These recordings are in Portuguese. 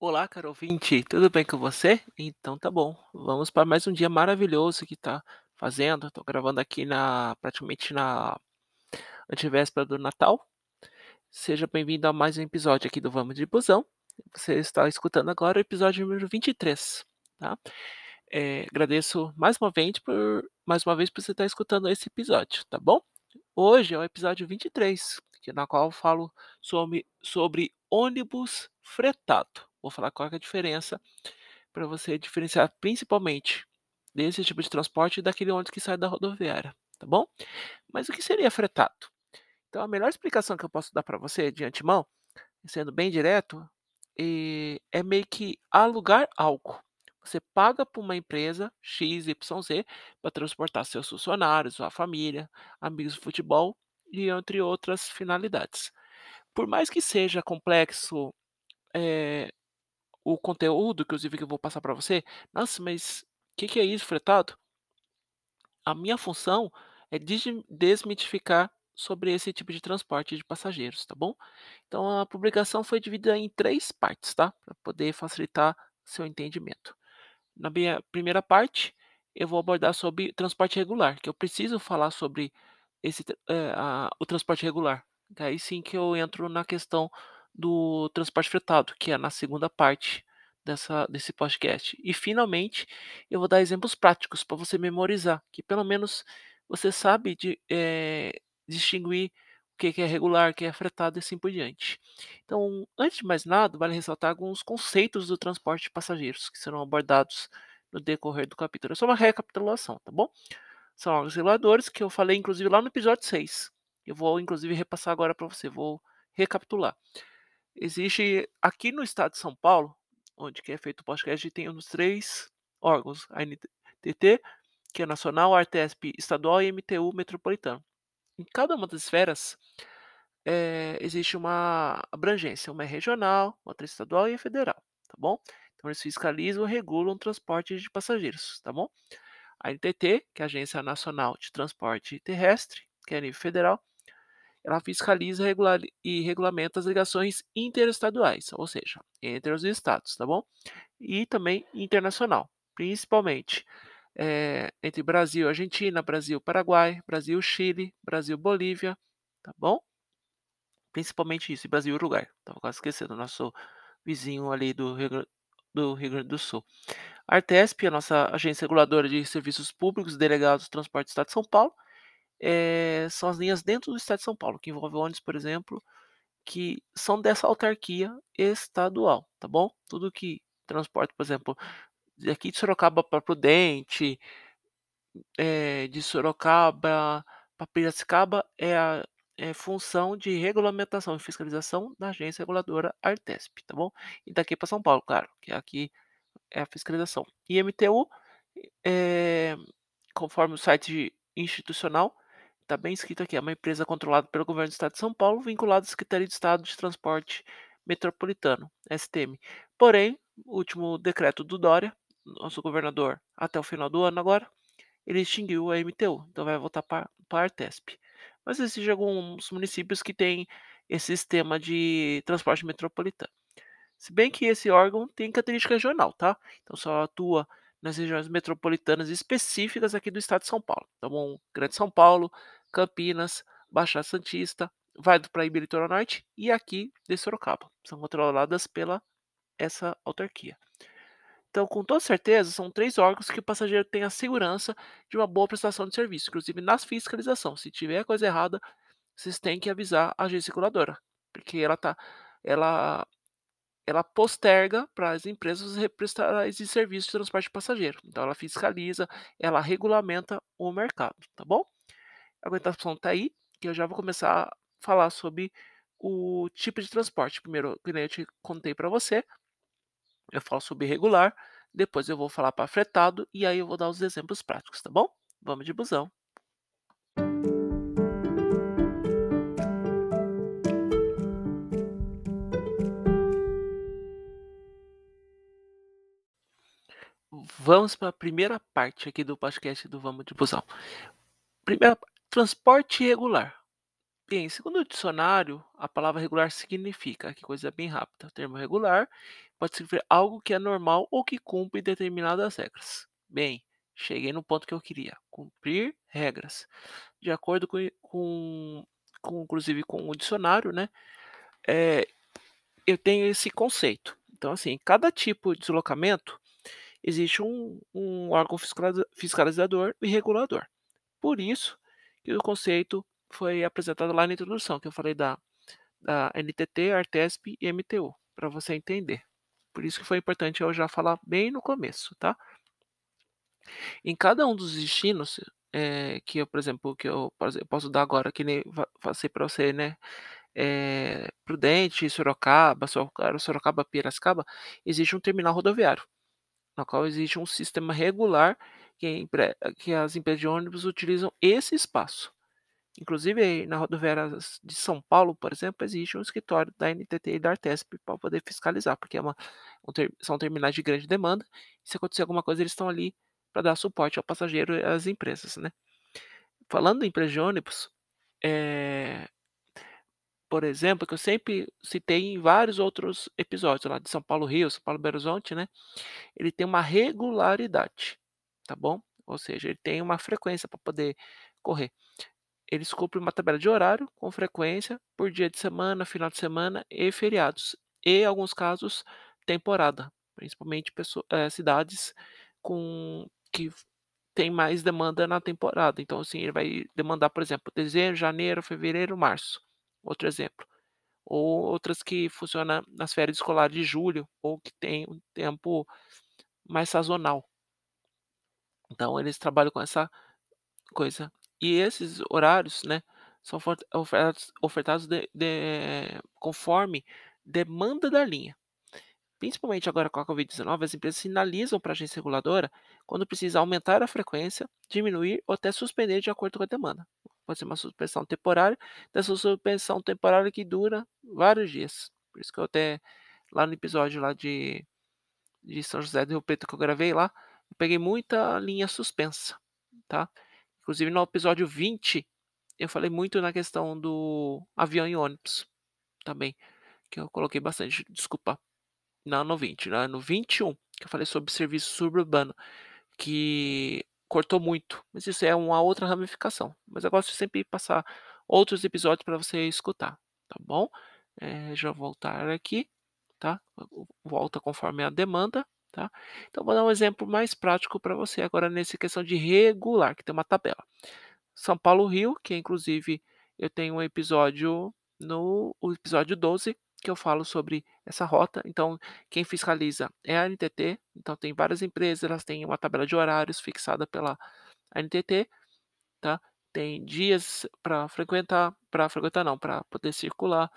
Olá, caro ouvinte, tudo bem com você? Então tá bom, vamos para mais um dia maravilhoso que tá fazendo. Tô gravando aqui na praticamente na antevéspera do Natal. Seja bem-vindo a mais um episódio aqui do Vamos de Busão. Você está escutando agora o episódio número 23, tá? Eh, agradeço mais uma vez por mais uma vez por você estar escutando esse episódio, tá bom? Hoje é o episódio 23, que na qual eu falo sobre sobre ônibus fretado. Vou falar qual é a diferença, para você diferenciar principalmente desse tipo de transporte e daquele ônibus que sai da rodoviária, tá bom? Mas o que seria fretado? Então a melhor explicação que eu posso dar para você de antemão, sendo bem direto, eh, é meio que alugar algo. Você paga para uma empresa XYZ para transportar seus funcionários, sua família, amigos de futebol e entre outras finalidades. Por mais que seja complexo, eh, o conteúdo, inclusive que eu vou passar para você, nossa, mas que que é isso fretado? A minha função é desmitificar sobre esse tipo de transporte de passageiros, tá bom? Então a publicação foi dividida em 3 partes, tá? Para poder facilitar seu entendimento. Na minha primeira parte, eu vou abordar sobre transporte regular, que eu preciso falar sobre esse eh, a o transporte regular. Daí sim que eu entro na questão do transporte fretado, que é na segunda parte dessa desse podcast. E finalmente, eu vou dar exemplos práticos para você memorizar, que pelo menos você sabe de eh, distinguir o que é regular, o que é fretado e assim por diante. Então, antes de mais nada, vale ressaltar alguns conceitos do transporte de passageiros, que serão abordados no decorrer do capítulo. É só uma recapitulação, tá bom? São órgãos reguladores que eu falei inclusive lá no episódio 6. Eu vou inclusive repassar agora para você, vou recapitular. Existe aqui no estado de São Paulo, onde que é feito o podcast, tem uns 3 órgãos, a ANTT, que é nacional, a Artesp estadual e MTU metropolitano. Em cada uma das esferas, eh, existe uma abrangência, uma é regional, outra é estadual e é federal, tá bom? Então eles fiscalizam e regulam o transporte de passageiros, tá bom? A ANTT, que é a Agência Nacional de Transporte Terrestre, que é a nível federal, ela fiscaliza regular e regulamenta as ligações interestaduais, ou seja, entre os estados, tá bom? E também internacional, principalmente, eh, entre Brasil e Argentina, Brasil Paraguai, Brasil Chile, Brasil Bolívia, tá bom? Principalmente isso, e Brasil Uruguai, estava quase esquecendo, nosso vizinho ali do Rio do Rio Grande do Sul. A Artesp, a nossa agência reguladora de serviços públicos, delegados de transporte do estado de São Paulo, eh, são as linhas dentro do estado de São Paulo, que envolve ônibus, por exemplo, que são dessa autarquia estadual, tá bom? Tudo que transporta, por exemplo, daqui de Sorocaba para Prudente, eh, de Sorocaba para Piracicaba é a é função de regulamentação e fiscalização da agência reguladora Artesp, tá bom? E daqui para São Paulo, claro, que aqui é a fiscalização. E MTU, eh, conforme o site institucional, tá bem escrito aqui, é uma empresa controlada pelo governo do estado de São Paulo, vinculada à Secretaria de Estado de Transporte Metropolitano, STM. Porém, o último decreto do Dória, nosso governador, até o final do ano agora, ele extinguiu a MTU, então vai voltar para a Artesp. Mas existem alguns municípios que têm esse sistema de transporte metropolitano. Se bem que esse órgão tem característica regional, tá? Então só atua nas regiões metropolitanas específicas aqui do estado de São Paulo. Bom? Grande São Paulo, Campinas, Baixada Santista, vai para Paraíba Litoral Norte e aqui de Sorocaba. São controladas pela essa autarquia. Então, com toda certeza, são 3 órgãos que o passageiro tem a segurança de uma boa prestação de serviço, inclusive nas fiscalização. Se tiver coisa errada, vocês têm que avisar a agência reguladora, porque ela tá ela ela posterga para as empresas re prestar esse serviço de transporte de passageiro. Então ela fiscaliza, ela regulamenta o mercado, tá bom? A aguentação tá aí, que eu já vou começar a falar sobre o tipo de transporte. Primeiro, que eu te contei para você, eu falo sobre regular, depois eu vou falar para fretado e aí eu vou dar os exemplos práticos, tá bom? Vamos de busão. Vamos para a primeira parte aqui do podcast do Vamos de Busão. Primeira transporte regular. Bem, segundo o dicionário, a palavra regular significa, que coisa bem rápida, o termo regular pode significar algo que é normal ou que cumpre determinadas regras. Bem, cheguei no ponto que eu queria, cumprir regras. De acordo com, com, com inclusive com o dicionário, né? É, eu tenho esse conceito. Então, assim, cada tipo de deslocamento existe um, um órgão fiscalizador e regulador. Por isso que o conceito foi apresentado lá na introdução, que eu falei da, da NTT, Artesp e MTU, para você entender. Por isso que foi importante eu já falar bem no começo, tá? Em cada um dos destinos, é, que eu, por exemplo, que eu, eu posso dar agora, que nem passei para você, né? É, Prudente, Sorocaba, Sorocaba, Piracicaba, existe um terminal rodoviário, no qual existe um sistema regular que, que as empresas de ônibus utilizam esse espaço. Inclusive, na rodoviária de São Paulo, por exemplo, existe um escritório da NTT e da Artesp para poder fiscalizar, porque é uma, um são terminais de grande demanda. Se acontecer alguma coisa, eles estão ali para dar suporte ao passageiro e às empresas, né? Falando em empresa de ônibus, é, por exemplo, que eu sempre citei em vários outros episódios lá de São Paulo Rio, São Paulo Belo Horizonte, né? Ele tem uma regularidade, tá bom? Ou seja, ele tem uma frequência para poder correr eles cumprem uma tabela de horário com frequência por dia de semana, final de semana e feriados. E, em alguns casos, temporada, principalmente pessoas, é, eh, cidades com que tem mais demanda na temporada. Então, assim, ele vai demandar, por exemplo, dezembro, janeiro, fevereiro, março. Outro exemplo. Ou outras que funcionam nas férias escolares de julho, ou que tem um tempo mais sazonal. Então, eles trabalham com essa coisa. E esses horários, né, são ofertados ofertados de de conforme demanda da linha. Principalmente agora com a Covid-19, as empresas sinalizam para a agência reguladora quando precisa aumentar a frequência, diminuir ou até suspender de acordo com a demanda. Pode ser uma suspensão temporária, dessa suspensão temporária que dura vários dias. Por isso que eu até, lá no episódio lá de, de São José do Rio Preto que eu gravei lá, peguei muita linha suspensa, tá? Inclusive no episódio 20, eu falei muito na questão do avião e ônibus também, que eu coloquei bastante, desculpa. Não no 20, né? no 21, que eu falei sobre serviço suburbano, que cortou muito, mas isso é uma outra ramificação. Mas eu gosto de sempre passar outros episódios para você escutar, tá bom? É, já voltar aqui, tá? Volta conforme a demanda. Tá? Então, vou dar um exemplo mais prático para você agora nessa questão de regular, que tem uma tabela. São Paulo Rio, que inclusive eu tenho um episódio no episódio 12 que eu falo sobre essa rota. Então, quem fiscaliza é a NTT. Então, tem várias empresas, elas têm uma tabela de horários fixada pela NTT, tá? Tem dias para frequentar, para frequentar não, para poder circular.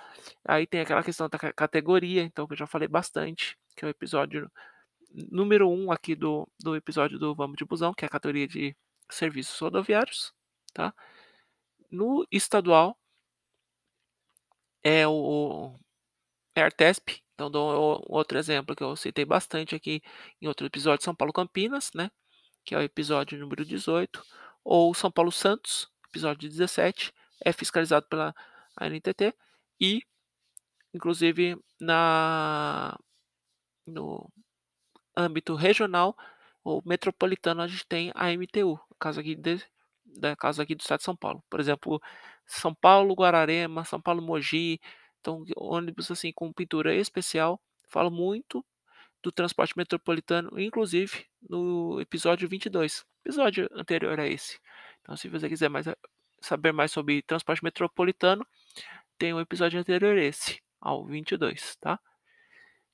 Aí tem aquela questão da categoria, então que eu já falei bastante, que é o episódio número 1 um aqui do, do episódio do Vamos de Busão, que é a categoria de serviços rodoviários, tá? No estadual é o é Artesp, então dou outro exemplo que eu citei bastante aqui em outro episódio, São Paulo Campinas, né? Que é o episódio número 18, ou São Paulo Santos, episódio 17, é fiscalizado pela ANTT e inclusive na no âmbito regional ou metropolitano, a gente tem a MTU, caso aqui de, da casa aqui do estado de São Paulo. Por exemplo, São Paulo, Guararema, São Paulo, Mogi, então ônibus assim com pintura especial. Falo muito do transporte metropolitano, inclusive no episódio 22, episódio anterior a esse. Então, se você quiser mais saber mais sobre transporte metropolitano, tem um episódio anterior a esse, ao 22, tá?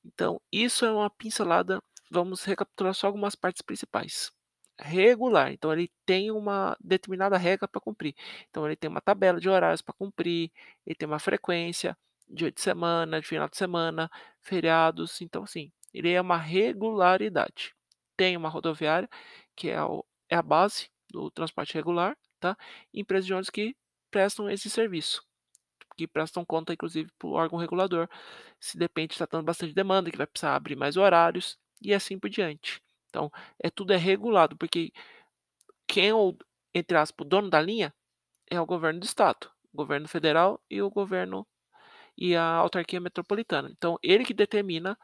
Então, isso é uma pincelada vamos recapitular só algumas partes principais. Regular, então ele tem uma determinada regra para cumprir. Então ele tem uma tabela de horários para cumprir, ele tem uma frequência, dia de semana, de final de semana, feriados. Então, assim, ele é uma regularidade. Tem uma rodoviária, que é, o, é a base do transporte regular, tá? Empresas de ônibus que prestam esse serviço que prestam conta, inclusive, para o órgão regulador, se depende, está dando bastante demanda, que vai precisar abrir mais horários e assim por diante. Então, é tudo é regulado, porque quem é o, entre aspas, o dono da linha é o governo do estado. governo federal e o governo e a autarquia metropolitana. Então, ele que determina,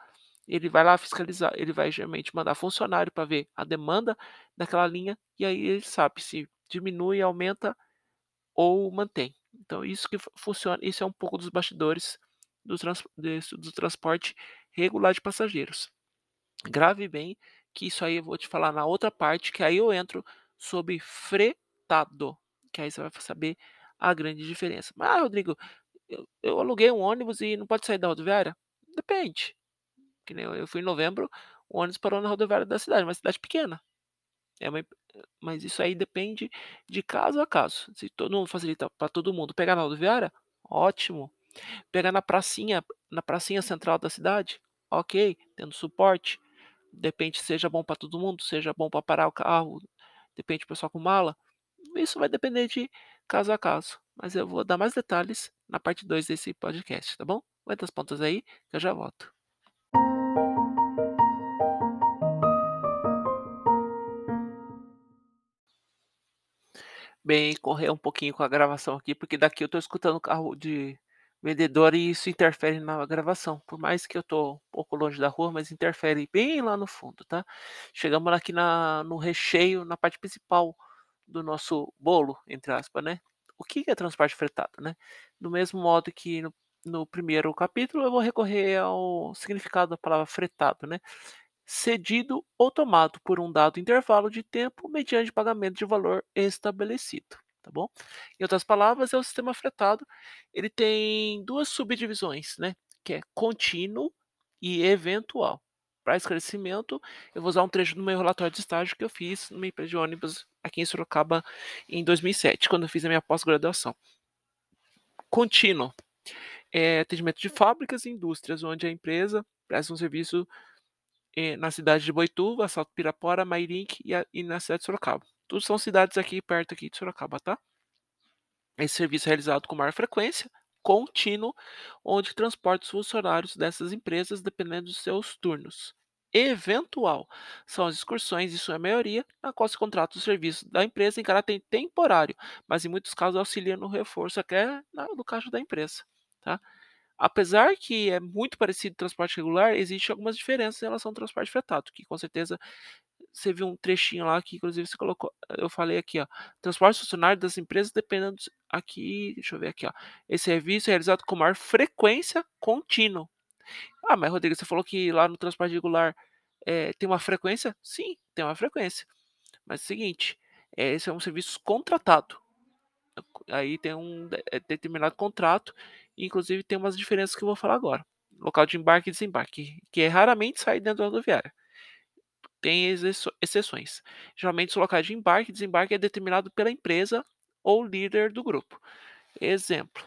ele vai lá fiscalizar, ele vai geralmente mandar funcionário para ver a demanda daquela linha e aí ele sabe se diminui, aumenta ou mantém. Então, isso que funciona, isso é um pouco dos bastidores do, trans, do transporte regular de passageiros. Grave bem que isso aí eu vou te falar na outra parte, que aí eu entro sobre fretado, que aí você vai saber a grande diferença. Mas, ah, Rodrigo, eu, eu aluguei um ônibus e não pode sair da rodoviária? Depende. Que nem eu, eu fui em novembro, o ônibus parou na rodoviária da cidade, uma cidade pequena. É uma, mas isso aí depende de caso a caso. Se todo mundo facilita para todo mundo pegar na rodoviária, ótimo. Pegar na pracinha, na pracinha central da cidade, ok, tendo suporte. Depende seja bom para todo mundo, seja bom para parar o carro, depende do pessoal com mala. Isso vai depender de caso a caso. Mas eu vou dar mais detalhes na parte 2 desse podcast, tá bom? Aguenta as pontas aí, que eu já volto. Bem, correr um pouquinho com a gravação aqui, porque daqui eu tô escutando o carro de vendedor e isso interfere na gravação. Por mais que eu tô um pouco longe da rua, mas interfere bem lá no fundo, tá? Chegamos aqui na, no recheio, na parte principal do nosso bolo, entre aspas, né? O que é transporte fretado, né? Do mesmo modo que no, no primeiro capítulo, eu vou recorrer ao significado da palavra fretado, né? cedido ou tomado por um dado intervalo de tempo mediante pagamento de valor estabelecido, tá bom? Em outras palavras, é o sistema fretado. Ele tem duas subdivisões, né? Que é contínuo e eventual. Para esclarecimento, eu vou usar um trecho do meu relatório de estágio que eu fiz numa empresa de ônibus aqui em Sorocaba em 2007, quando eu fiz a minha pós-graduação. Contínuo é atendimento de fábricas e indústrias, onde a empresa presta um serviço eh, na cidade de Boituva, Salto Pirapora, Mairink e, e na cidade de Sorocaba. Tudo são cidades aqui perto aqui de Sorocaba, tá? Esse serviço é realizado com maior frequência, contínuo, onde transporta os funcionários dessas empresas dependendo dos seus turnos. Eventual são as excursões, isso é a maioria, na qual se contrata o serviço da empresa em caráter temporário, mas em muitos casos auxilia no reforço até no caixa da empresa. Tá? Apesar que é muito parecido com transporte regular, existem algumas diferenças em relação ao transporte fretado, que com certeza você viu um trechinho lá que inclusive você colocou, eu falei aqui, ó, transporte funcionário das empresas dependendo aqui, deixa eu ver aqui, ó. Esse serviço é realizado com maior frequência contínua. Ah, mas Rodrigo, você falou que lá no transporte regular é, tem uma frequência? Sim, tem uma frequência. Mas é o seguinte, é, esse é um serviço contratado. Aí tem um determinado contrato Inclusive tem umas diferenças que eu vou falar agora. Local de embarque e desembarque, que é raramente sair dentro da rodoviária. Tem exceções. Geralmente o local de embarque e desembarque é determinado pela empresa ou líder do grupo. Exemplo,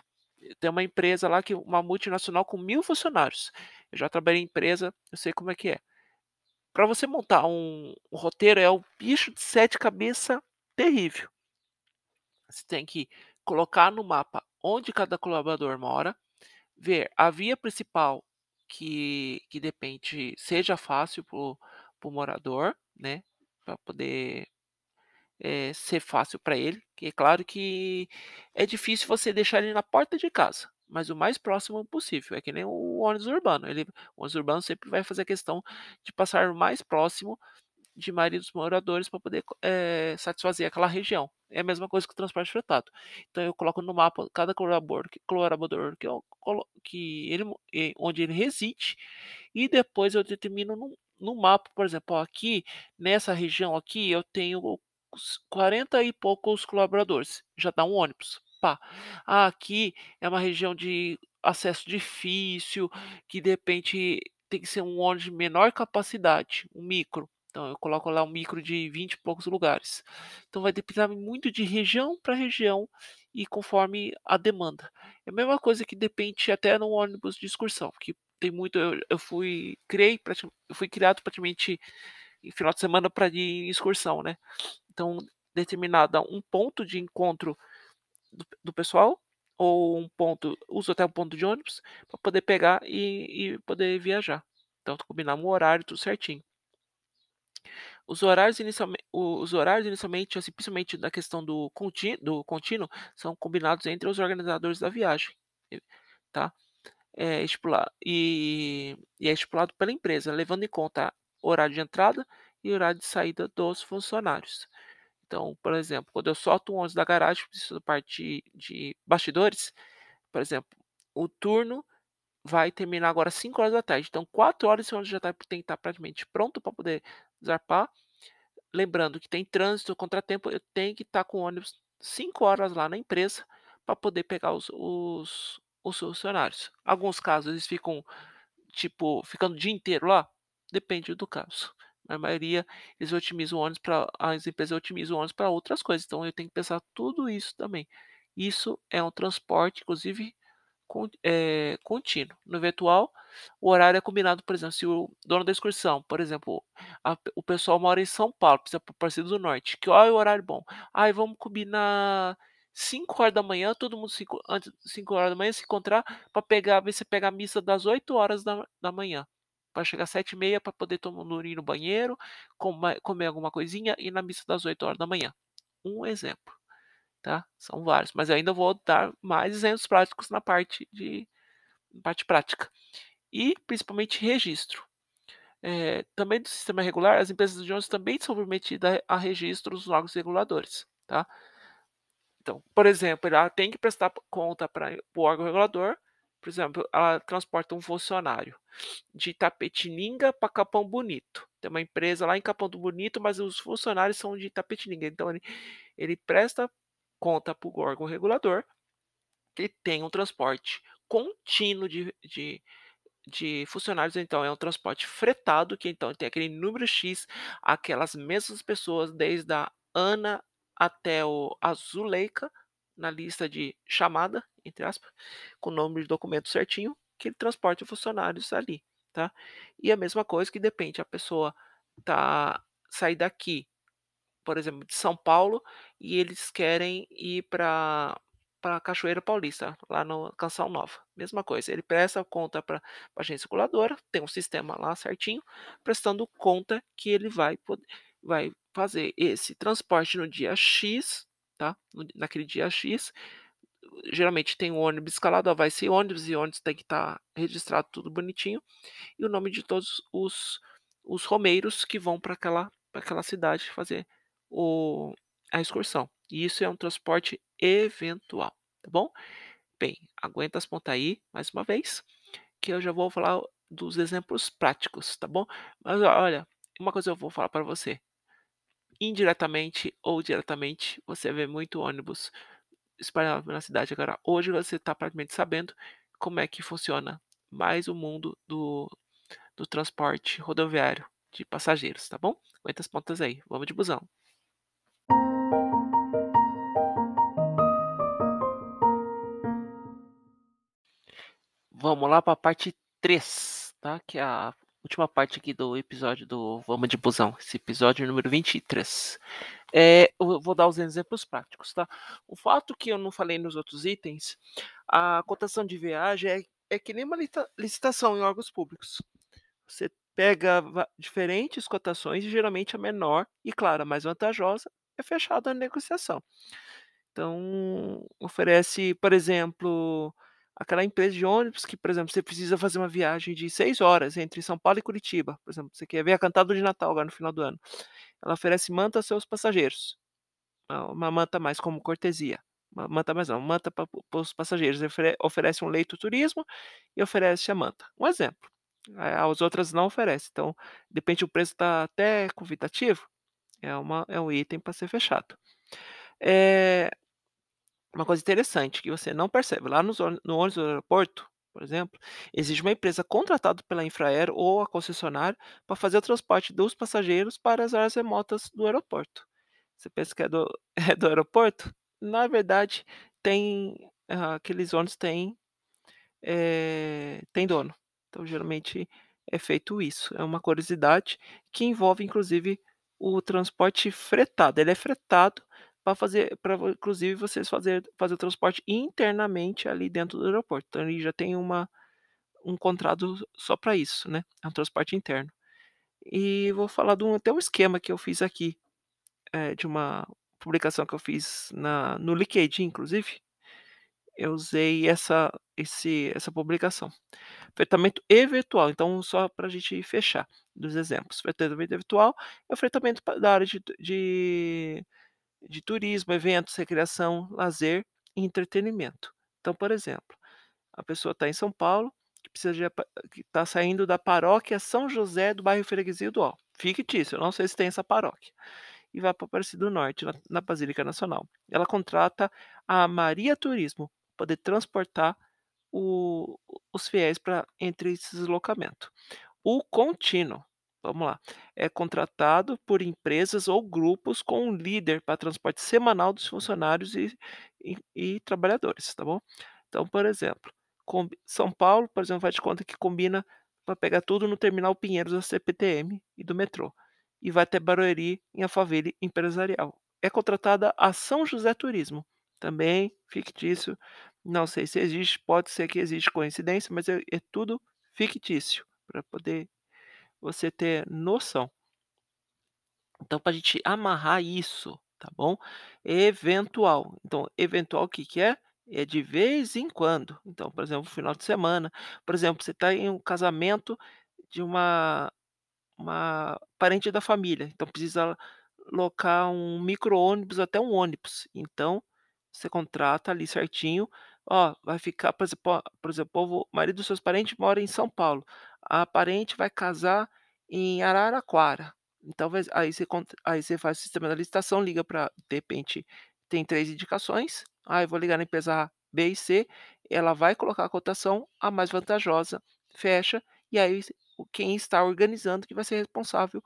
tem uma empresa lá que uma multinacional com mil funcionários. Eu já trabalhei em empresa, eu sei como é que é. Para você montar um, um, roteiro é um bicho de sete cabeças terrível. Você tem que colocar no mapa onde cada colaborador mora, ver a via principal que, que de repente seja fácil para o morador, né? Para poder é, ser fácil para ele. Que é claro que é difícil você deixar ele na porta de casa, mas o mais próximo possível. É que nem o ônibus urbano. Ele, o ônibus urbano sempre vai fazer questão de passar o mais próximo de maioria dos moradores para poder é, satisfazer aquela região. É a mesma coisa que o transporte fretado. Então eu coloco no mapa cada colaborador, colaborador que, eu, que ele, onde ele reside e depois eu determino no, no mapa, por exemplo, ó, aqui nessa região aqui eu tenho 40 e poucos colaboradores. Já dá um ônibus. Pá. Ah, aqui é uma região de acesso difícil, que de repente tem que ser um ônibus de menor capacidade, um micro. Então eu coloco lá um micro de 20 e poucos lugares. Então vai depender muito de região para região e conforme a demanda. É a mesma coisa que depende até no ônibus de excursão, que tem muito. Eu, eu fui criei eu fui criado praticamente em final de semana para ir em excursão, né? Então determinada um ponto de encontro do, do pessoal ou um ponto, uso até um ponto de ônibus para poder pegar e, e poder viajar. Então combinar um horário tudo certinho. Os horários inicialme os horários inicialmente, assim, principalmente na questão do conti do contínuo, são combinados entre os organizadores da viagem, tá. É estipula e e é estipulado pela empresa, levando em conta horário de entrada e horário de saída dos funcionários. Então, por exemplo, quando eu solto um ônibus da garagem, preciso partir de bastidores, por exemplo, o turno vai terminar agora às 17h, então 16h esse ônibus já tá tem que estar praticamente pronto para poder zarpar. Lembrando que tem trânsito, contratempo, eu tenho que estar com o ônibus 5h lá na empresa, para poder pegar os os os funcionários. Alguns casos eles ficam, tipo, ficando o dia inteiro lá, depende do caso. Na maioria, eles otimizam o ônibus pra as empresas otimizam o ônibus para outras coisas, então eu tenho que pensar tudo isso também. Isso é um transporte, inclusive, eh, contínuo. No virtual, o horário é combinado, por exemplo, se o dono da excursão, por exemplo, a o pessoal mora em São Paulo, precisa para Aparecida do Norte, que hora é o horário bom? "Ai, vamos combinar 5h, todo mundo cinco antes 5h se encontrar para pegar ver se pega a missa das 8h, para chegar 7h30 para poder todo mundo ir no banheiro, come comer alguma coisinha e na missa das 8h". Um exemplo, tá. São vários, mas ainda vou dar mais exemplos práticos na parte de parte prática. E, principalmente, registro. Eh, também do sistema regular, as empresas de ônibus também são submetida a registros nos órgãos reguladores, tá. Então, por exemplo, ela tem que prestar conta para o órgão regulador, por exemplo, ela transporta um funcionário de Itapetininga para Capão Bonito. Tem uma empresa lá em Capão do Bonito, mas os funcionários são de Itapetininga, então ele ele presta conta para o órgão regulador, que tem um transporte contínuo de de de funcionários, então é um transporte fretado, que então tem aquele número "X", aquelas mesmas pessoas desde a Ana até o a Zuleika, na lista de chamada, entre aspas, com o nome de documento certinho, que ele transporte funcionários ali, tá. E a mesma coisa que depende, a pessoa tá sair daqui, por exemplo, de São Paulo, e eles querem ir pra pra Cachoeira Paulista, lá no Canção Nova, mesma coisa, ele presta conta pra pra agência reguladora, tem um sistema lá certinho, prestando conta que ele vai vai fazer esse transporte no dia "X", tá, naquele dia "X", geralmente tem um ônibus escalado, ó, vai esse ônibus e ônibus tem que estar registrado tudo bonitinho, e o nome de todos os os romeiros que vão pra aquela pra aquela cidade fazer o a excursão. E isso é um transporte eventual, tá bom? Bem, aguenta as ponta aí, mais uma vez, que eu já vou falar dos exemplos práticos, tá bom? Mas olha, uma coisa eu vou falar pra você, indiretamente ou diretamente, você vê muito ônibus espalhado pela cidade, agora hoje você tá praticamente sabendo como é que funciona mais o mundo do do transporte rodoviário de passageiros, tá bom? Aguenta as pontas aí, vamos de busão. Vamos lá pra parte 3, tá, que é a última parte aqui do episódio do Vamos de busão, esse episódio número 23. Eh, eu vou dar os exemplos práticos, tá. O fato que eu não falei nos outros itens, a cotação de viagem é é que nem uma licitação em órgãos públicos. Você pega diferentes cotações e geralmente a menor e claro, a mais vantajosa é fechada a negociação. Então, oferece, por exemplo, aquela empresa de ônibus que, por exemplo, você precisa fazer uma viagem de 6 horas entre São Paulo e Curitiba, por exemplo, você quer ver a cantada de Natal agora no final do ano, ela oferece manta aos seus passageiros, uma uma manta mais como cortesia, uma manta mais não, manta para os passageiros, ofere oferece um leito turismo e oferece a manta, um exemplo. Eh, as outras não oferece, então, de repente o preço tá até convidativo, é uma é um item para ser fechado. Eh, uma coisa interessante que você não percebe, lá nos no ônibus do aeroporto, por exemplo, existe uma empresa contratada pela Infraero ou a concessionária para fazer o transporte dos passageiros para as áreas remotas do aeroporto. Você pensa que é do é do aeroporto? Na verdade, tem aqueles ônibus têm, eh, tem dono. Então, geralmente é feito isso, é uma curiosidade que envolve inclusive o transporte fretado, ele é fretado pra fazer pra inclusive vocês fazer fazer o transporte internamente ali dentro do aeroporto, então ele já tem uma um contrato só pra isso, né, é um transporte interno. E vou falar de um até um esquema que eu fiz aqui, eh, de uma publicação que eu fiz na no LinkedIn, inclusive. Eu usei essa esse essa publicação. Fretamento eventual, então só pra gente fechar dos exemplos. Fretamento eventual é o fretamento da área de de de turismo, eventos, recreação, lazer e entretenimento. Então, por exemplo, a pessoa tá em São Paulo, que precisa de que tá saindo da paróquia São José do bairro Freguesia do Ó, fictício, eu não sei se tem essa paróquia, e vai para Aparecida do Norte, na na Basílica Nacional. Ela contrata a Maria Turismo, poder transportar o os fiéis pra entre esse deslocamento. O contínuo, vamos lá, é contratado por empresas ou grupos com um líder para transporte semanal dos funcionários e e e trabalhadores, tá bom. Então, por exemplo, São Paulo, por exemplo, faz de conta que combina pra pegar tudo no terminal Pinheiros da CPTM e do metrô, e vai até Barueri em Alphaville Empresarial. É contratada a São José Turismo, também fictício, não sei se existe, pode ser que existe coincidência, mas é é tudo fictício, pra poder você ter noção. Então pra gente amarrar isso, tá bom, eventual. Então, eventual o que que é? É de vez em quando. Então, por exemplo, final de semana, por exemplo, você tá em um casamento de uma uma parente da família, então precisa locar um micro-ônibus até um ônibus, então você contrata ali certinho, ó, vai ficar por exemplo, por exemplo, o marido dos seus parentes mora em São Paulo, a parente vai casar em Araraquara, então aí você aí você faz o sistema da licitação, liga pra de repente, tem 3 indicações, ah, eu vou ligar na empresa A, B e C, ela vai colocar a cotação, a mais vantajosa, fecha, e aí quem está organizando que vai ser responsável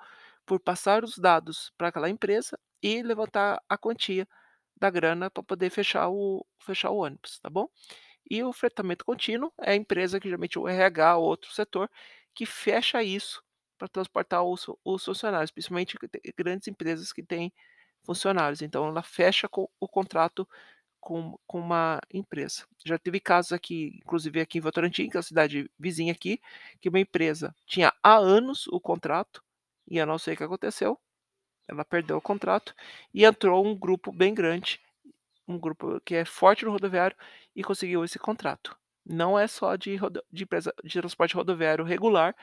por passar os dados pra aquela empresa e levantar a quantia da grana pra poder fechar o fechar o ônibus, tá bom. E o fretamento contínuo é a empresa que geralmente o RH ou outro setor, que fecha isso pra transportar os os funcionários, principalmente grandes empresas que têm funcionários, então ela fecha com o contrato com com uma empresa. Já teve casos aqui, inclusive aqui em Votorantim, que é a cidade vizinha aqui, que uma empresa tinha há anos o contrato, e eu não sei o que aconteceu, ela perdeu o contrato, e entrou um grupo bem grande, um grupo que é forte no rodoviário e conseguiu esse contrato. Não é só de de empresa de transporte rodoviário regular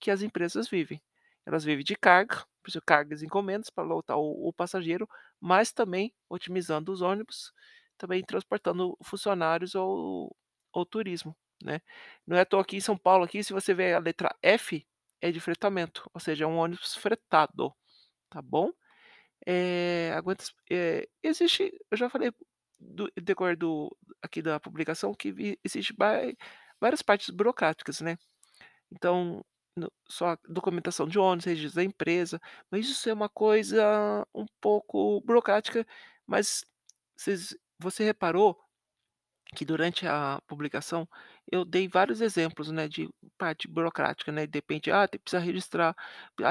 que as empresas vivem. Elas vivem de carga, por isso cargas e encomendas pra lotar o o passageiro, mas também otimizando os ônibus, também transportando funcionários ou ou turismo, né. Não é à toa aqui em São Paulo, aqui, se você ver a letra F, é de fretamento, ou seja, é um ônibus fretado, tá bom. Eh, aguenta es eh, existe eu já falei do decorrer do aqui da publicação que existe vai várias partes burocráticas, né. Então, no só documentação de ônibus, registro da empresa, mas isso é uma coisa um pouco burocrática, mas você reparou que durante a publicação eu dei vários exemplos, né, de parte burocrática, né, de repente, ah, tem precisa registrar, a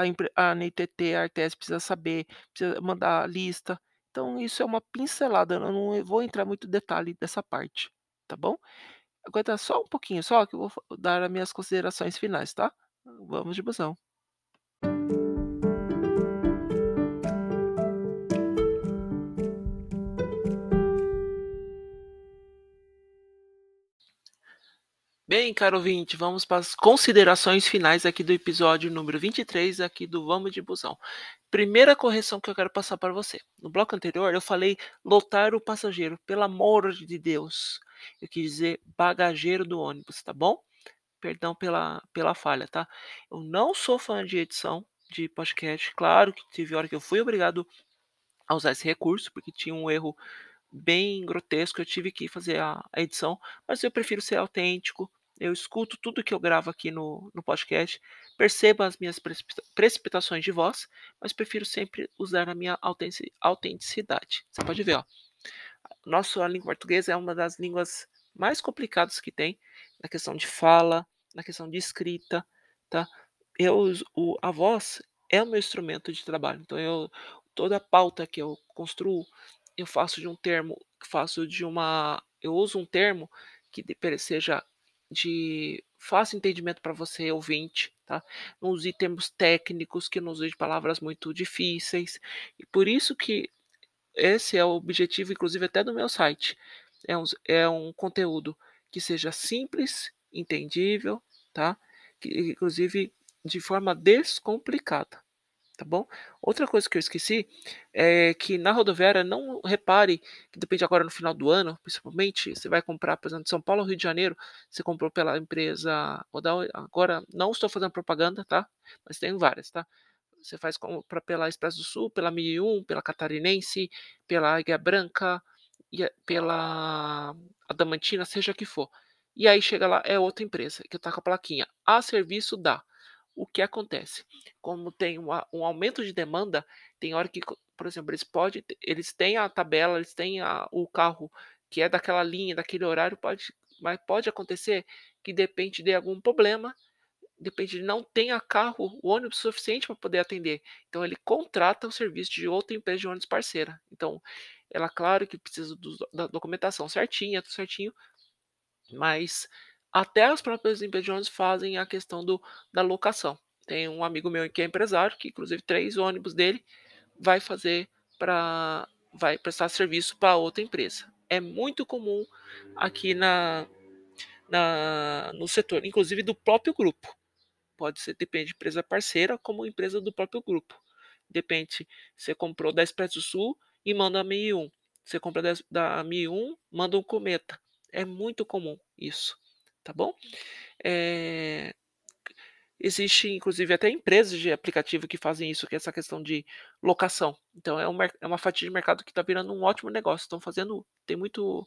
a NTT, a Artesp precisa saber, precisa mandar a lista, então isso é uma pincelada, eu não vou entrar muito detalhe dessa parte, tá bom. Aguenta só um pouquinho só que eu vou dar as minhas considerações finais, tá. Vamos de busão. Bem, caro ouvinte, vamos para as considerações finais aqui do episódio número 23 aqui do Vamos de Busão. Primeira correção que eu quero passar para você, no bloco anterior eu falei lotar o passageiro, pelo amor de Deus, eu quis dizer bagageiro do ônibus, tá bom. Perdão pela pela falha, tá. Eu não sou fã de edição de podcast, claro que teve hora que eu fui obrigado a usar esse recurso, porque tinha um erro bem grotesco, eu tive que fazer a a edição, mas eu prefiro ser autêntico, eu escuto tudo que eu gravo aqui no no podcast, percebo as minhas precipita precipitações de voz, mas prefiro sempre usar a minha autentici autenticidade. Você pode ver, ó, nossa língua portuguesa é uma das línguas mais complicadas que tem, na questão de fala, na questão de escrita, tá. Eu o a voz é o meu instrumento de trabalho, então eu toda a pauta que eu construo, eu faço de um termo faço de uma eu uso um termo que seja de fácil entendimento pra você ouvinte, tá. Não use termos técnicos, que não use palavras muito difíceis, e por isso que esse é o objetivo, inclusive, até do meu site. É um é um conteúdo que seja simples, entendível, tá, que inclusive de forma descomplicada, tá bom. Outra coisa que eu esqueci, é que na rodoviária não repare que depende agora no final do ano, principalmente, você vai comprar, por exemplo, de São Paulo Rio de Janeiro, você comprou pela empresa vou dar agora não estou fazendo propaganda, tá, mas tem várias, tá. Você faz compra pela Expresso do Sul, pela 1001, pela Catarinense, pela Águia Branca, a pela Adamantina, seja que for. E aí chega lá, é outra empresa, que tá com a plaquinha, "A serviço da". O que acontece? Como tem uma um aumento de demanda, tem hora que por exemplo, eles pode te eles têm a tabela, eles têm a o carro que é daquela linha, daquele horário, pode mas pode acontecer que de repente dê algum problema, de repente não tenha carro, ônibus suficiente para poder atender, então ele contrata o serviço de outra empresa de ônibus parceira. Então, ela claro que precisa dos da documentação certinha, tudo certinho, mas até as próprias empresas fazem a questão do da locação. Tem um amigo meu que é empresário, que inclusive 3 ônibus dele vai fazer pra vai prestar serviço pra outra empresa. É muito comum aqui na na no setor, inclusive do próprio grupo. Pode ser depende de empresa parceira, como empresa do próprio grupo. De repente, você comprou da Expresso Sul e manda a 1001. Você compra da da 1001, manda um Cometa. É muito comum isso, tá bom. Eh, existe inclusive até empresas de aplicativo que fazem isso, que é essa questão de locação. Então é um é uma fatia de mercado que tá virando um ótimo negócio, estão fazendo tem muito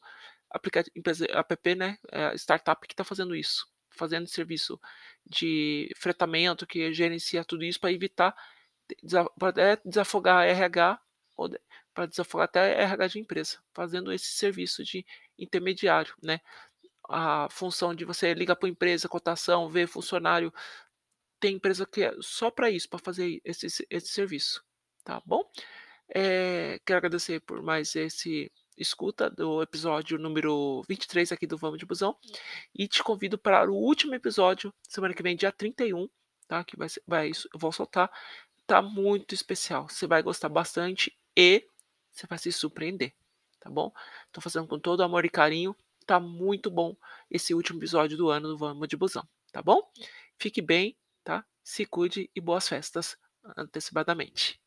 aplicati empresa app, né, eh, startup que tá fazendo isso, fazendo serviço de fretamento, que gerencia tudo isso para evitar até desafogar RH, ou pra desafogar até RH de empresa, fazendo esse serviço de intermediário, né. A função de você liga para empresa, cotação, ver funcionário, tem empresa que é só para isso, para fazer esse se esse serviço, tá bom. Eh, quero agradecer por mais esse escuta do episódio número 23 aqui do Vamos de Busão, e te convido para o último episódio, semana que vem, dia 31, tá, que vai vai eu vou soltar, tá muito especial, você vai gostar bastante e você vai se surpreender, tá bom. Tô fazendo com todo amor e carinho, tá muito bom esse último episódio do ano do Vamos de Busão, tá bom. Fique bem, tá, se cuide e boas festas antecipadamente.